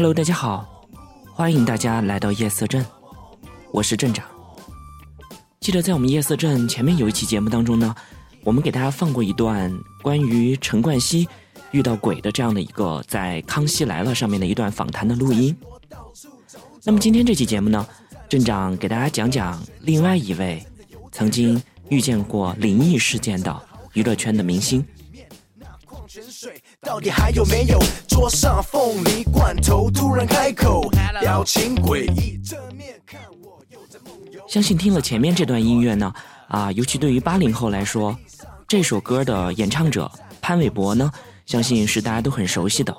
Hello，大家好，欢迎大家来到夜色镇，我是镇长。记得在我们夜色镇前面有一期节目当中呢，我们给大家放过一段关于陈冠希遇到鬼的这样的一个在《康熙来了》上面的一段访谈的录音。那么今天这期节目呢，镇长给大家讲讲另外一位曾经遇见过灵异事件的娱乐圈的明星。到底还有没有桌上凤梨罐头突然开口，表情诡异，正面看我又在梦游。相信听了前面这段音乐呢，啊，尤其对于八零后来说，这首歌的演唱者潘玮柏呢，相信是大家都很熟悉的。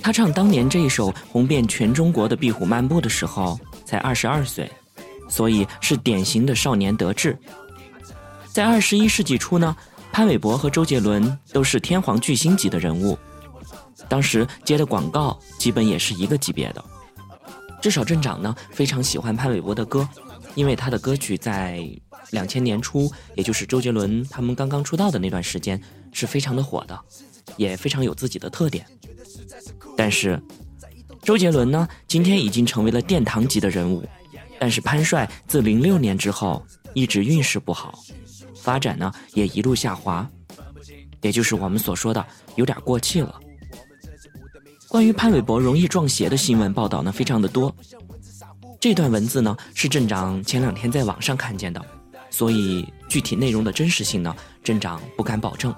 他唱当年这一首红遍全中国的《壁虎漫步》的时候，才二十二岁，所以是典型的少年得志。在二十一世纪初呢。潘玮柏和周杰伦都是天皇巨星级的人物，当时接的广告基本也是一个级别的。至少镇长呢非常喜欢潘玮柏的歌，因为他的歌曲在两千年初，也就是周杰伦他们刚刚出道的那段时间，是非常的火的，也非常有自己的特点。但是，周杰伦呢今天已经成为了殿堂级的人物，但是潘帅自零六年之后一直运势不好。发展呢也一路下滑，也就是我们所说的有点过气了。关于潘玮柏容易撞邪的新闻报道呢非常的多，这段文字呢是镇长前两天在网上看见的，所以具体内容的真实性呢镇长不敢保证，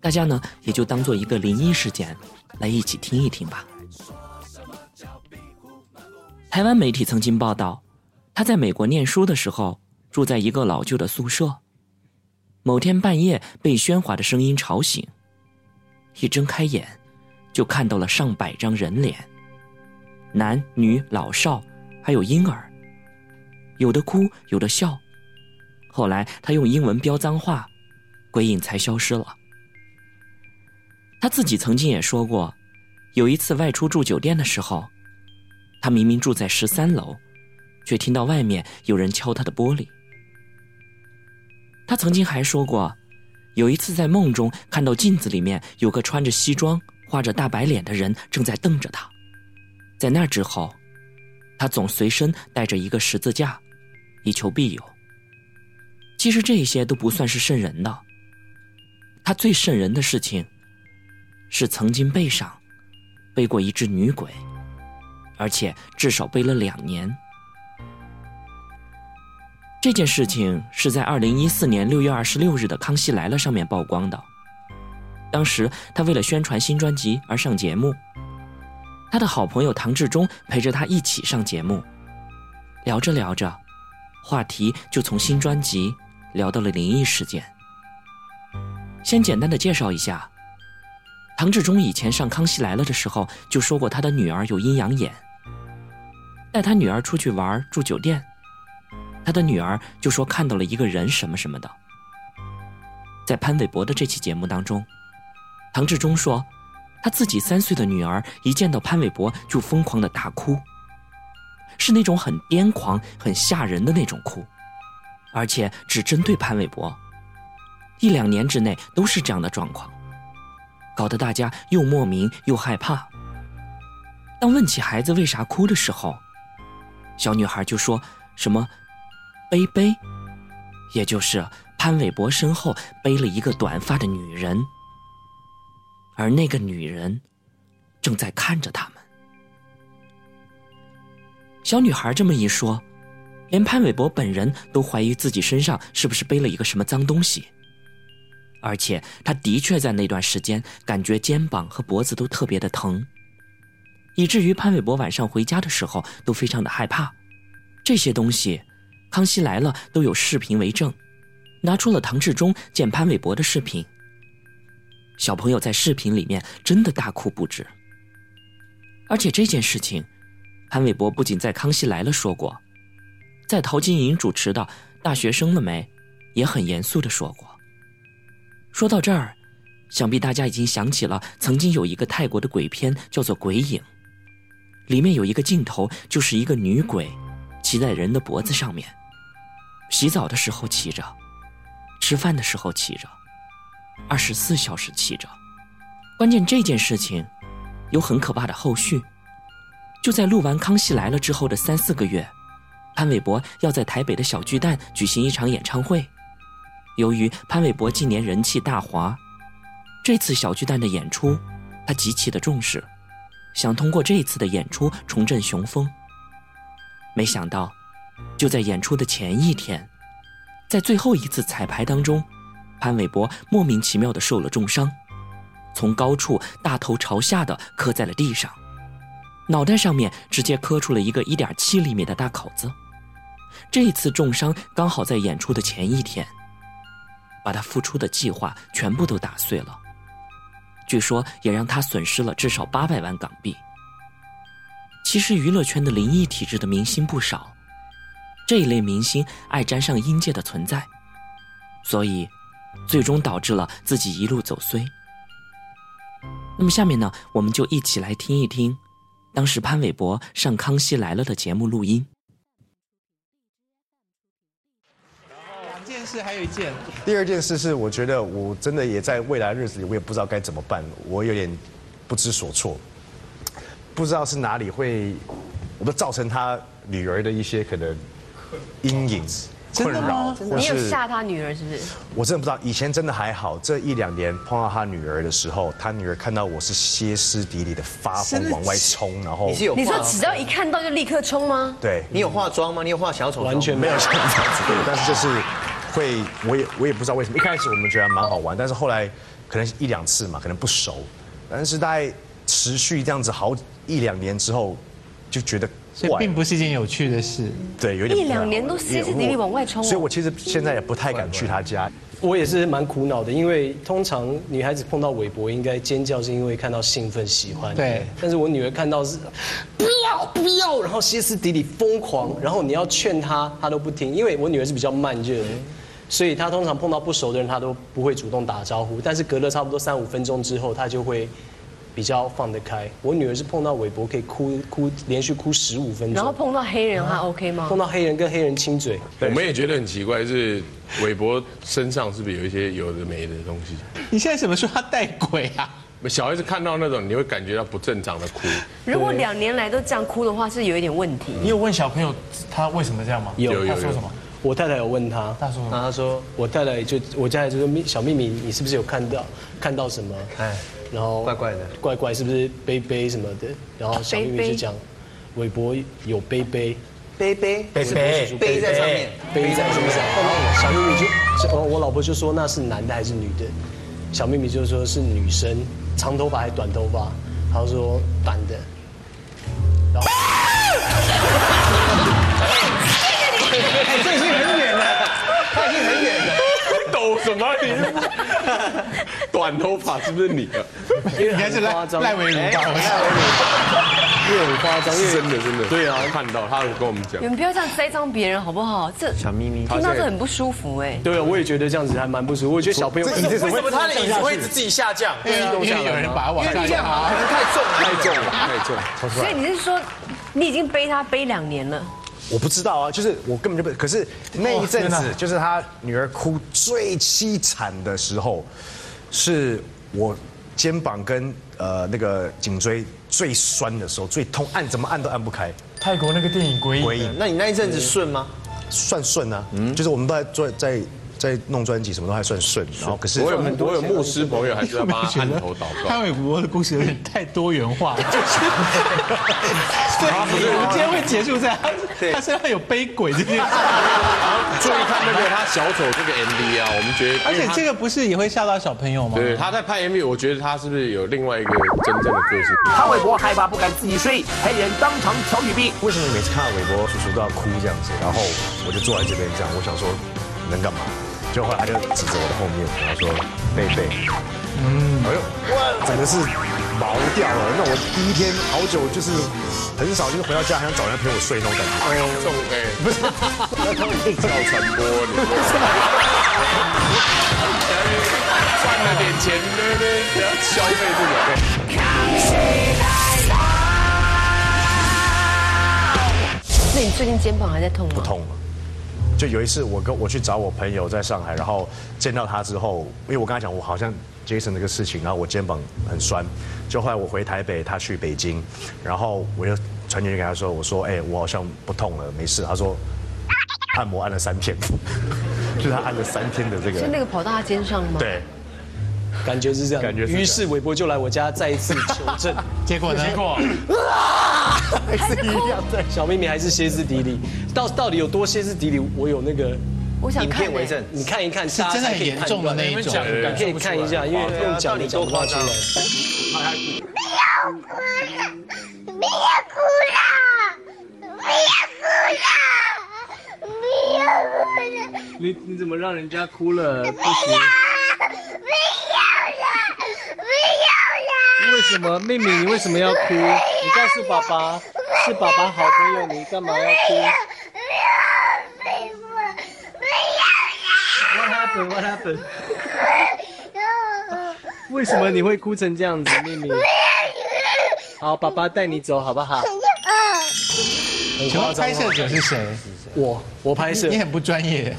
大家呢也就当做一个灵异事件来一起听一听吧。台湾媒体曾经报道，他在美国念书的时候住在一个老旧的宿舍。某天半夜被喧哗的声音吵醒，一睁开眼，就看到了上百张人脸，男女老少，还有婴儿，有的哭，有的笑。后来他用英文飙脏话，鬼影才消失了。他自己曾经也说过，有一次外出住酒店的时候，他明明住在十三楼，却听到外面有人敲他的玻璃。他曾经还说过，有一次在梦中看到镜子里面有个穿着西装、画着大白脸的人正在瞪着他。在那之后，他总随身带着一个十字架，以求庇佑。其实这些都不算是瘆人的。他最瘆人的事情，是曾经背上背过一只女鬼，而且至少背了两年。这件事情是在二零一四年六月二十六日的《康熙来了》上面曝光的。当时他为了宣传新专辑而上节目，他的好朋友唐志忠陪着他一起上节目。聊着聊着，话题就从新专辑聊到了灵异事件。先简单的介绍一下，唐志忠以前上《康熙来了》的时候就说过他的女儿有阴阳眼，带他女儿出去玩住酒店。他的女儿就说看到了一个人什么什么的。在潘玮柏的这期节目当中，唐志忠说，他自己三岁的女儿一见到潘玮柏就疯狂的大哭，是那种很癫狂、很吓人的那种哭，而且只针对潘玮柏。一两年之内都是这样的状况，搞得大家又莫名又害怕。当问起孩子为啥哭的时候，小女孩就说什么。背背，也就是潘玮柏身后背了一个短发的女人，而那个女人正在看着他们。小女孩这么一说，连潘玮柏本人都怀疑自己身上是不是背了一个什么脏东西，而且他的确在那段时间感觉肩膀和脖子都特别的疼，以至于潘玮柏晚上回家的时候都非常的害怕。这些东西。康熙来了都有视频为证，拿出了唐志忠见潘玮柏的视频。小朋友在视频里面真的大哭不止。而且这件事情，潘玮柏不仅在康熙来了说过，在陶晶莹主持的《大学生了没》，也很严肃的说过。说到这儿，想必大家已经想起了曾经有一个泰国的鬼片叫做《鬼影》，里面有一个镜头就是一个女鬼骑在人的脖子上面。洗澡的时候骑着，吃饭的时候骑着，二十四小时骑着。关键这件事情有很可怕的后续，就在录完《康熙来了》之后的三四个月，潘玮柏要在台北的小巨蛋举行一场演唱会。由于潘玮柏近年人气大滑，这次小巨蛋的演出，他极其的重视，想通过这一次的演出重振雄风。没想到，就在演出的前一天，在最后一次彩排当中，潘玮柏莫名其妙的受了重伤，从高处大头朝下的磕在了地上。脑袋上面直接磕出了一个一点七厘米的大口子，这一次重伤刚好在演出的前一天，把他复出的计划全部都打碎了。据说也让他损失了至少八百万港币。其实娱乐圈的灵异体质的明星不少，这一类明星爱沾上阴界的存在，所以最终导致了自己一路走衰。那么下面呢，我们就一起来听一听。当时潘玮柏上《康熙来了》的节目录音。两件事，还有一件。第二件事是，我觉得我真的也在未来日子里，我也不知道该怎么办，我有点不知所措，不知道是哪里会，我都造成他女儿的一些可能阴影。困扰，你有吓他女儿是不是？我真的不知道，以前真的还好，这一两年碰到他女儿的时候，他女儿看到我是歇斯底里的发疯往外冲，然后你是有你说只要一看到就立刻冲吗？对，你有化妆吗？你有化小丑？完全没有像这样子，但是就是会，我也我也不知道为什么，一开始我们觉得蛮好玩，但是后来可能一两次嘛，可能不熟，但是大概持续这样子好一两年之后，就觉得。所以并不是一件有趣的事，对，有点一两年都歇斯底里往外冲，所以我其实现在也不太敢去他家。我也是蛮苦恼的，因为通常女孩子碰到韦伯应该尖叫，是因为看到兴奋喜欢。对，但是我女儿看到是不要不要，然后歇斯底里疯狂，然后你要劝她，她都不听，因为我女儿是比较慢热的，所以她通常碰到不熟的人，她都不会主动打招呼，但是隔了差不多三五分钟之后，她就会。比较放得开，我女儿是碰到韦伯可以哭哭，连续哭十五分钟。然后碰到黑人还 OK 吗？碰到黑人跟黑人亲嘴，我们也觉得很奇怪，是韦伯身上是不是有一些有的没的东西？你现在怎么说他带鬼啊？小孩子看到那种，你会感觉到不正常的哭。如果两年来都这样哭的话，是有一点问题。你有问小朋友他为什么这样吗？有，他说什么？我太太有问他，他说，他说我太太就我家里就说小秘密，你是不是有看到看到什么？哎。然后怪怪的，怪怪是不是杯杯什么的？然后小秘密就讲，韦伯有杯杯，杯杯杯杯杯在上面，杯在上面。小秘密就，我我老婆就说那是男的还是女的？小秘密就说是女生，长头发还是短头发？他说短的。然后，抖什么？你短头发是不是你啊？应该是赖赖维鲁吧？赖维鲁，越很夸张，真的真的。对啊，看到他跟我们讲，你们不要这样栽赃别人好不好？这小咪咪，听到这很不舒服哎。对啊，我也觉得这样子还蛮不舒服。我觉得小朋友为什么他的椅子会自己下降？因为有人把他往下压，可能太重，太重了，太重。所以你是说，你已经背他背两年了？我不知道啊，就是我根本就不。可是那一阵子，就是他女儿哭最凄惨的时候，是我肩膀跟呃那个颈椎最酸的时候，最痛，按怎么按都按不开。泰国那个电影《鬼影》，那你那一阵子顺吗？算顺啊，嗯，就是我们都在做在。在弄专辑什么都还算顺，然后可是我有我有牧师朋友还是要帮他按头祷告。潘玮柏的故事有点太多元化，就是，对，我们今天会结束在他他身上有背鬼这件事。注意看那个他小丑这个 MV 啊，我们觉得，而且这个不是也会吓到小朋友吗？对，他在拍 MV，我觉得他是不是有另外一个真正的个性？潘玮柏害怕不敢自己睡，黑人当场敲语币。为什么你每次看到韦伯叔叔都要哭这样子？然后我就坐在这边这样，我想说能干嘛？就后来他就指着我的后面，然后说：“贝贝，嗯，哎呦，哇，整个是毛掉了。那我第一天好久就是很少，就是回到家还想找人陪我睡那种感觉。哎呦，重哎，不是，那他们一定要传播你。赚了点钱，对不对？要消费这个。那你最近肩膀还在痛吗？不痛了。就有一次，我跟我去找我朋友在上海，然后见到他之后，因为我跟他讲我好像 Jason 那个事情，然后我肩膀很酸，就后来我回台北，他去北京，然后我又传简讯给他说，我说，哎、我好像不痛了，没事。他说，按摩按了三天，就是他按了三天的这个，是那个跑到他肩上吗？，对，感觉是这样。感觉是这样于是韦伯就来我家再一次求证，结果呢？结果 还是一样对。小秘密还是歇斯底里。到到底有多歇斯底里？我有那个影我想看欸片为证。你看一看，是真的很严重的那一种。你可以看一下，因为用讲的讲不大出来。不要哭了！不要哭了！不要哭了！你你怎么让人家哭了？不行，不要啦！不要啦！为什么妹妹你为什么要哭？你告诉爸爸，是爸爸好朋友，你干嘛要哭不要！不要啦！？What happened? What happened? 为什么你会哭成这样子，妹妹？好，爸爸带你走好不好？很请问拍摄者是谁？我，我拍摄你。很不专业，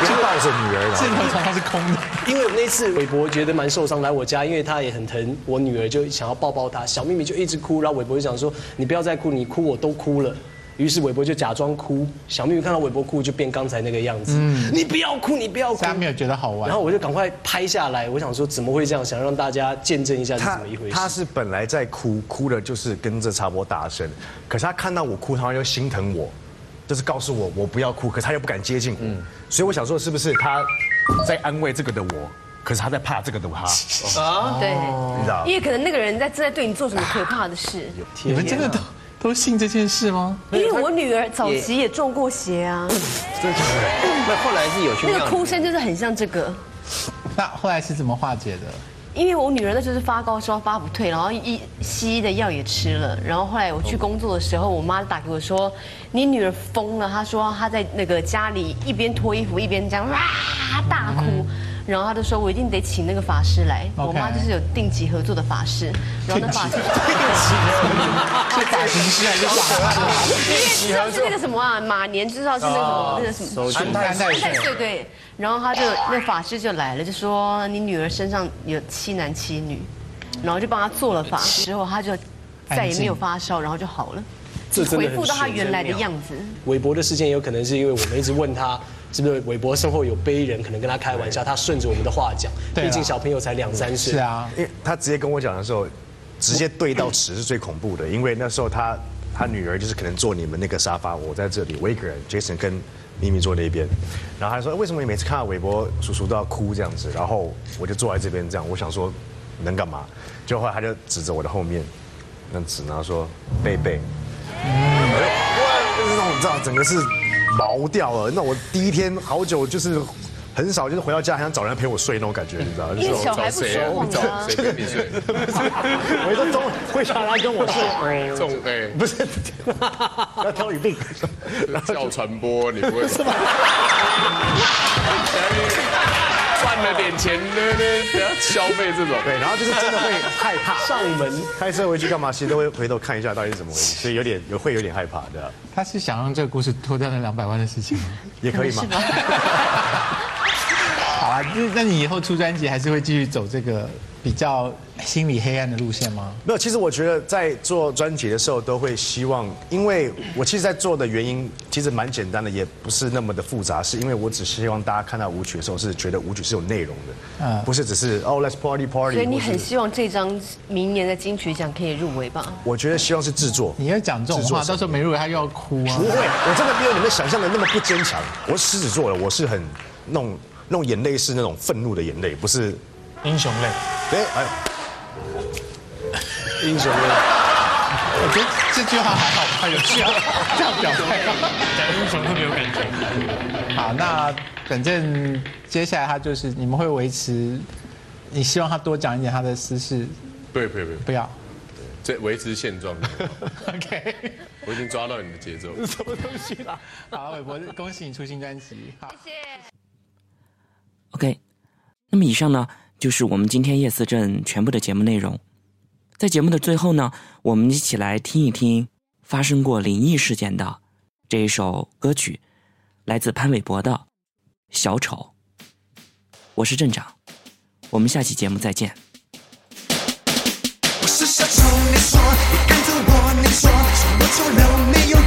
就抱着女儿，然后镜头常常是空的。因为那次韦伯觉得蛮受伤，来我家，因为他也很疼我女儿，就想要抱抱她。小秘密就一直哭，然后韦伯就想说：“你不要再哭，你哭我都哭了。”于是韦伯就假装哭，小秘密看到韦伯哭就变刚才那个样子。你不要哭，你不要哭大。家没有觉得好玩然后。我就赶快拍下来，我想说怎么会这样，想让大家见证一下是他怎么一回事。他是本来在哭，哭的就是跟着插播大声，可是他看到我哭，他又心疼我，就是告诉我我不要哭，可是他又不敢接近我，所以我想说是不是他在安慰这个的我，可是他在怕这个的他，对，你知道？因为可能那个人在正在对你做什么可怕的事。你们真的都都信这件事吗？因为我女儿早期也中过邪啊，那后来是有去那个，哭声就是很像这个。那后来是怎么化解的？因为我女儿那就是发高烧发不退，然后一西医的药也吃了，然后后来我去工作的时候，我妈打给我说，你女儿疯了，她说她在那个家里一边脱衣服一边这样哇大哭。然后他就说：“我一定得请那个法师来。”我妈就是有定期合作的法师，然后那法师是发型师还是法师？因为知道是那个什么啊，马年知道是那个什么？那个什么安太岁对对对，然后他就那法师就来了，就说你女儿身上有七男七女，然后就帮她做了法，之后她就再也没有发烧，然后就好了，这真的很恢复到她原来的样子。韦伯的事件有可能是因为我们一直问他是不是韦伯身后有背人，可能跟他开玩笑，他顺着我们的话讲，毕竟小朋友才两三岁。是，啊，因为他直接跟我讲的时候，直接对到尺是最恐怖的，因为那时候他他女儿就是可能坐你们那个沙发，我在这里，我一个人，Jason 跟咪咪坐那边，然后他说为什么你每次看到韦伯叔叔都要哭这样子，然后我就坐在这边这样，我想说能干嘛？就后来他就指着我的后面，那样指，然后说贝贝，哎呦哇，就是那种你知道整个是毛掉了，那我第一天好久就是。很少就是回到家还想找人陪我睡那种感觉，你知道吗？就是因为小孩不说谎啊谁跟你睡？我说中会想来跟我睡，中哎，不是，要挑你病。叫传播，你不会 赚了点钱呢？不要消费这种。对，然后就是真的会害怕，上门开车回去干嘛，其实都会回头看一下到底是怎么回事，所以有点有会有点害怕的，他是想让这个故事脱掉那两百万的事情吗？也可以吗？好啊，那那你以后出专辑还是会继续走这个比较心理黑暗的路线吗？没有，其实我觉得在做专辑的时候都会希望，因为我其实，在做的原因其实蛮简单的，也不是那么的复杂，是因为我只希望大家看到舞曲的时候是觉得舞曲是有内容的，嗯不是只是哦 let's party party。所以你很希望这张明年的金曲奖可以入围吧？我觉得希望是制作。你要讲这种话，到时候没入围他又要哭啊不。会，我真的没有你们想象的那么不坚强。我是狮子座的，我是很那种那种眼泪是那种愤怒的眼泪，不是英雄泪，哎哎，英雄泪。我觉得这句话还好吧，有需要这样表态。讲英雄特别有感觉。好，那反正接下来他就是你们会维持，你希望他多讲一点他的私事，对，不不不要。这维持现状。OK，我已经抓到你的节奏。什么东西啦？好，韦伯，恭喜你出新专辑。好，谢谢。OK，那么以上呢就是我们今天夜思镇全部的节目内容。在节目的最后呢，我们一起来听一听发生过灵异事件的这一首歌曲，来自潘玮柏的《小丑》。我是镇长，我们下期节目再见。我是小丑，你说你跟着我，你说说我错了没有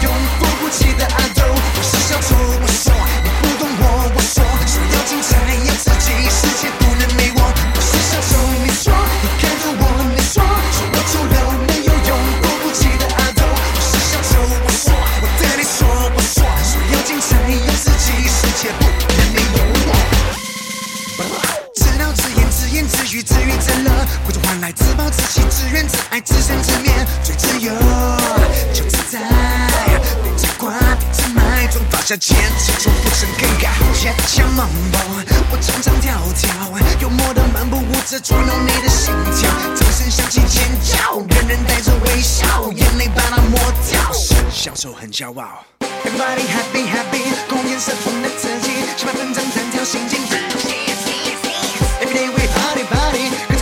在坚持中不生更改。我健强猛猛，我长长跳跳，幽默的漫步舞者，捉弄你的心跳。掌声响起尖叫，人人带着微笑，眼泪把它抹掉。享受很骄傲。Everybody happy happy，共颜色中的自己，十八分张三条心经。Every day we party party。